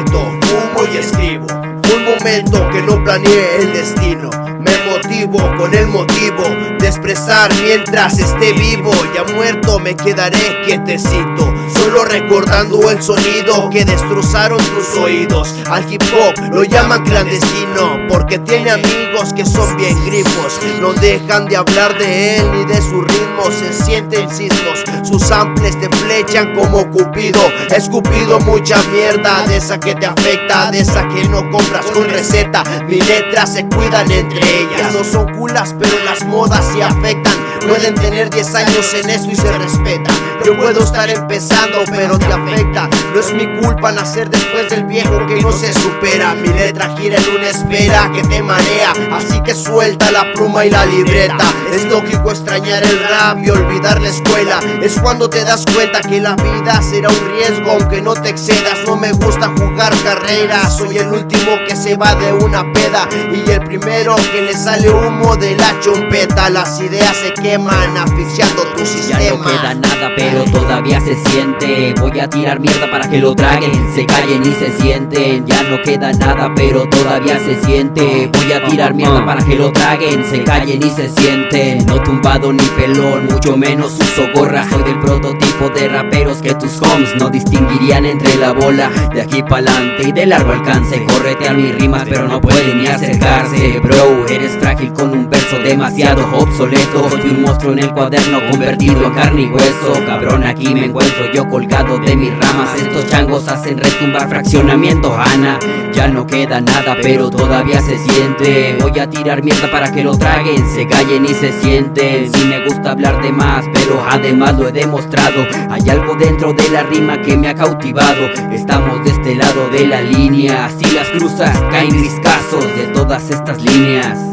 fumo y escribo. Fue un momento que no planeé el destino. Con el motivo de expresar mientras esté vivo. Ya muerto me quedaré quietecito. Solo recordando el sonido que destrozaron tus oídos. Al hip hop lo llaman clandestino porque tiene amigos que son bien grifos. No dejan de hablar de él ni de su ritmo. Se sienten sismos. Sus samples te flechan como Cupido. Escupido mucha mierda de esa que te afecta, de esa que no compras con receta. Mis letras se cuidan entre ellas. No son culas, pero las modas sí afectan. Pueden tener 10 años en eso y se respeta. Yo puedo estar empezando, pero te afecta. No es mi culpa nacer después del viejo que no se supera. Mi letra gira en una esfera que te marea. Así que suelta la pluma y la libreta. Es lógico extrañar el rap y olvidar la escuela. Es cuando te das cuenta que la vida será un riesgo, aunque no te excedas. No me gusta jugar carreras. Soy el último que se va de una peda y el primero que le sale humo de la chompeta. Las ideas se queman, asfixiando tu sistema. Ya no queda nada, pero pero todavía se siente. Voy a tirar mierda para que lo traguen, se callen y se sienten. Ya no queda nada, pero todavía se siente. Voy a tirar mierda para que lo traguen, se callen y se sienten. No tumbado ni pelón, mucho menos uso gorra. Soy del prototipo de raperos que tus homes no distinguirían entre la bola de aquí pa'lante y de largo alcance. Córrete a mis rimas, pero no pueden ni acercarse. Bro, eres frágil con un verso demasiado obsoleto. Soy un monstruo en el cuaderno convertido en carne y hueso. Cabrón, aquí me encuentro yo colgado de mis ramas. Estos changos hacen retumbar fraccionamiento, Ana. Ya no queda nada, pero todavía se siente. Voy a tirar mierda para que lo traguen, se callen y se sienten. Si me gusta hablar de más, pero además lo he demostrado. Hay algo dentro de la rima que me ha cautivado. Estamos de este lado de la línea. Si las cruzas, caen mis casos de todas estas líneas.